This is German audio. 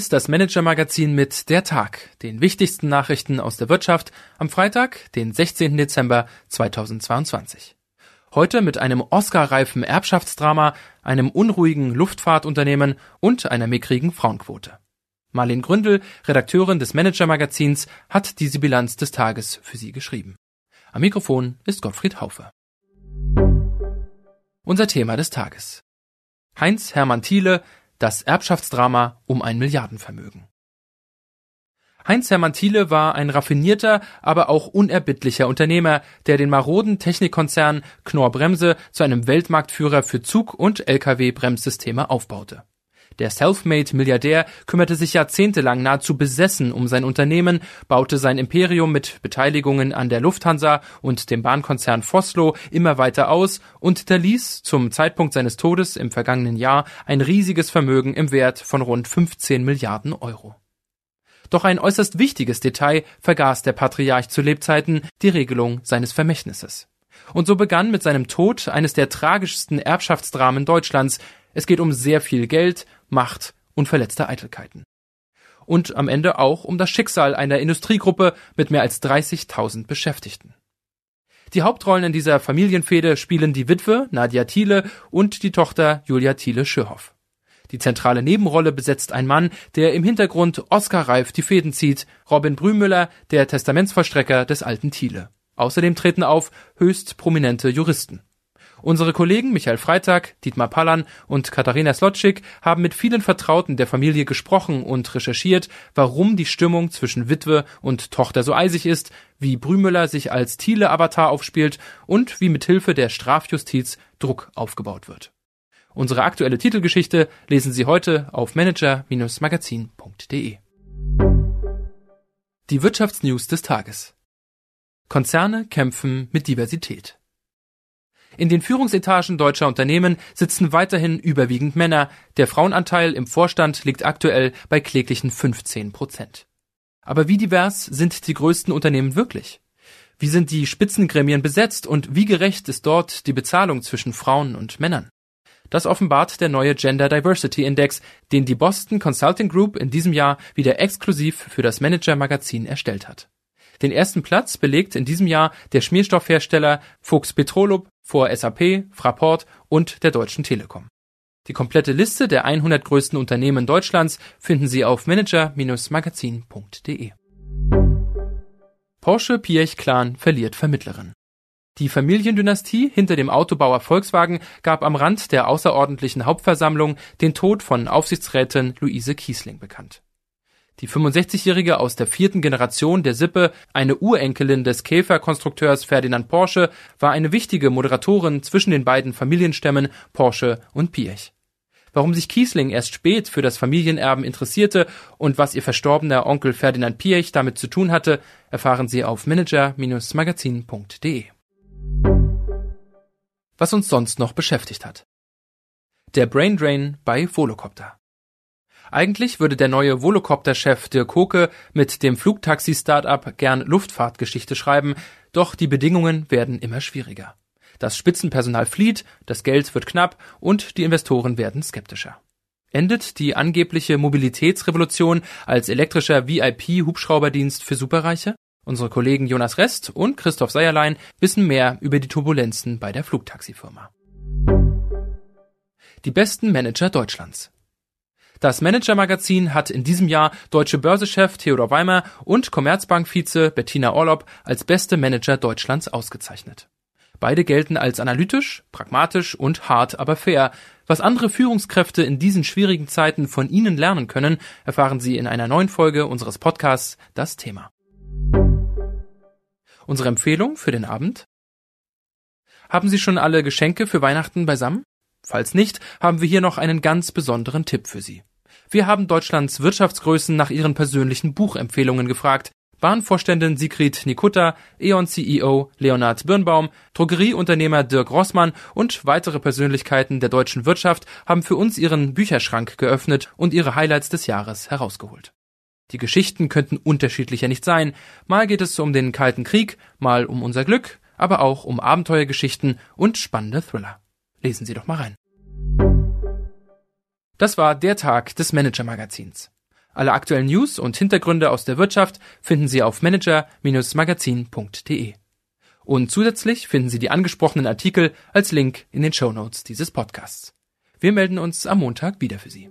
ist das Manager-Magazin mit Der Tag, den wichtigsten Nachrichten aus der Wirtschaft, am Freitag, den 16. Dezember 2022. Heute mit einem Oscar-reifen Erbschaftsdrama, einem unruhigen Luftfahrtunternehmen und einer mickrigen Frauenquote. Marlene Gründel, Redakteurin des Manager-Magazins, hat diese Bilanz des Tages für Sie geschrieben. Am Mikrofon ist Gottfried Haufe. Unser Thema des Tages. Heinz Hermann Thiele, das Erbschaftsdrama um ein Milliardenvermögen. Heinz-Hermann Thiele war ein raffinierter, aber auch unerbittlicher Unternehmer, der den maroden Technikkonzern Knorr Bremse zu einem Weltmarktführer für Zug- und Lkw-Bremssysteme aufbaute. Der Selfmade-Milliardär kümmerte sich jahrzehntelang nahezu besessen um sein Unternehmen, baute sein Imperium mit Beteiligungen an der Lufthansa und dem Bahnkonzern Vossloh immer weiter aus und hinterließ zum Zeitpunkt seines Todes im vergangenen Jahr ein riesiges Vermögen im Wert von rund 15 Milliarden Euro. Doch ein äußerst wichtiges Detail vergaß der Patriarch zu Lebzeiten, die Regelung seines Vermächtnisses. Und so begann mit seinem Tod eines der tragischsten Erbschaftsdramen Deutschlands. Es geht um sehr viel Geld, Macht und verletzte Eitelkeiten. Und am Ende auch um das Schicksal einer Industriegruppe mit mehr als 30.000 Beschäftigten. Die Hauptrollen in dieser Familienfehde spielen die Witwe Nadia Thiele und die Tochter Julia Thiele Schürhoff. Die zentrale Nebenrolle besetzt ein Mann, der im Hintergrund Oscar-reif die Fäden zieht, Robin Brümüller, der Testamentsvollstrecker des alten Thiele. Außerdem treten auf höchst prominente Juristen. Unsere Kollegen Michael Freitag, Dietmar Pallan und Katharina Slotschik haben mit vielen Vertrauten der Familie gesprochen und recherchiert, warum die Stimmung zwischen Witwe und Tochter so eisig ist, wie Brümüller sich als Thiele-Avatar aufspielt und wie mit Hilfe der Strafjustiz Druck aufgebaut wird. Unsere aktuelle Titelgeschichte lesen Sie heute auf manager-magazin.de. Die Wirtschaftsnews des Tages. Konzerne kämpfen mit Diversität. In den Führungsetagen deutscher Unternehmen sitzen weiterhin überwiegend Männer. Der Frauenanteil im Vorstand liegt aktuell bei kläglichen 15 Prozent. Aber wie divers sind die größten Unternehmen wirklich? Wie sind die Spitzengremien besetzt und wie gerecht ist dort die Bezahlung zwischen Frauen und Männern? Das offenbart der neue Gender Diversity Index, den die Boston Consulting Group in diesem Jahr wieder exklusiv für das Manager Magazin erstellt hat. Den ersten Platz belegt in diesem Jahr der Schmierstoffhersteller Fuchs Petrolub vor SAP, Fraport und der Deutschen Telekom. Die komplette Liste der 100 größten Unternehmen Deutschlands finden Sie auf manager-magazin.de. Porsche Piech Clan verliert Vermittlerin. Die Familiendynastie hinter dem Autobauer Volkswagen gab am Rand der außerordentlichen Hauptversammlung den Tod von Aufsichtsrätin Luise Kiesling bekannt. Die 65-Jährige aus der vierten Generation der Sippe, eine Urenkelin des Käferkonstrukteurs Ferdinand Porsche, war eine wichtige Moderatorin zwischen den beiden Familienstämmen Porsche und Piech. Warum sich Kiesling erst spät für das Familienerben interessierte und was ihr verstorbener Onkel Ferdinand Piech damit zu tun hatte, erfahren Sie auf manager-magazin.de. Was uns sonst noch beschäftigt hat. Der Braindrain bei Volocopter. Eigentlich würde der neue Volocopter-Chef Dirk Koke mit dem Flugtaxi-Startup gern Luftfahrtgeschichte schreiben, doch die Bedingungen werden immer schwieriger. Das Spitzenpersonal flieht, das Geld wird knapp und die Investoren werden skeptischer. Endet die angebliche Mobilitätsrevolution als elektrischer VIP-Hubschrauberdienst für Superreiche? Unsere Kollegen Jonas Rest und Christoph Seierlein wissen mehr über die Turbulenzen bei der Flugtaxifirma. Die besten Manager Deutschlands. Das Manager-Magazin hat in diesem Jahr Deutsche Börsechef Theodor Weimer und Commerzbank-Vize Bettina Orlob als beste Manager Deutschlands ausgezeichnet. Beide gelten als analytisch, pragmatisch und hart, aber fair. Was andere Führungskräfte in diesen schwierigen Zeiten von Ihnen lernen können, erfahren Sie in einer neuen Folge unseres Podcasts Das Thema. Unsere Empfehlung für den Abend? Haben Sie schon alle Geschenke für Weihnachten beisammen? Falls nicht, haben wir hier noch einen ganz besonderen Tipp für Sie. Wir haben Deutschlands Wirtschaftsgrößen nach ihren persönlichen Buchempfehlungen gefragt. Bahnvorständin Sigrid Nikutta, E.ON-CEO Leonhard Birnbaum, Drogerieunternehmer Dirk Rossmann und weitere Persönlichkeiten der deutschen Wirtschaft haben für uns ihren Bücherschrank geöffnet und ihre Highlights des Jahres herausgeholt. Die Geschichten könnten unterschiedlicher nicht sein. Mal geht es um den Kalten Krieg, mal um unser Glück, aber auch um Abenteuergeschichten und spannende Thriller. Lesen Sie doch mal rein. Das war der Tag des Manager-Magazins. Alle aktuellen News und Hintergründe aus der Wirtschaft finden Sie auf manager-magazin.de. Und zusätzlich finden Sie die angesprochenen Artikel als Link in den Show Notes dieses Podcasts. Wir melden uns am Montag wieder für Sie.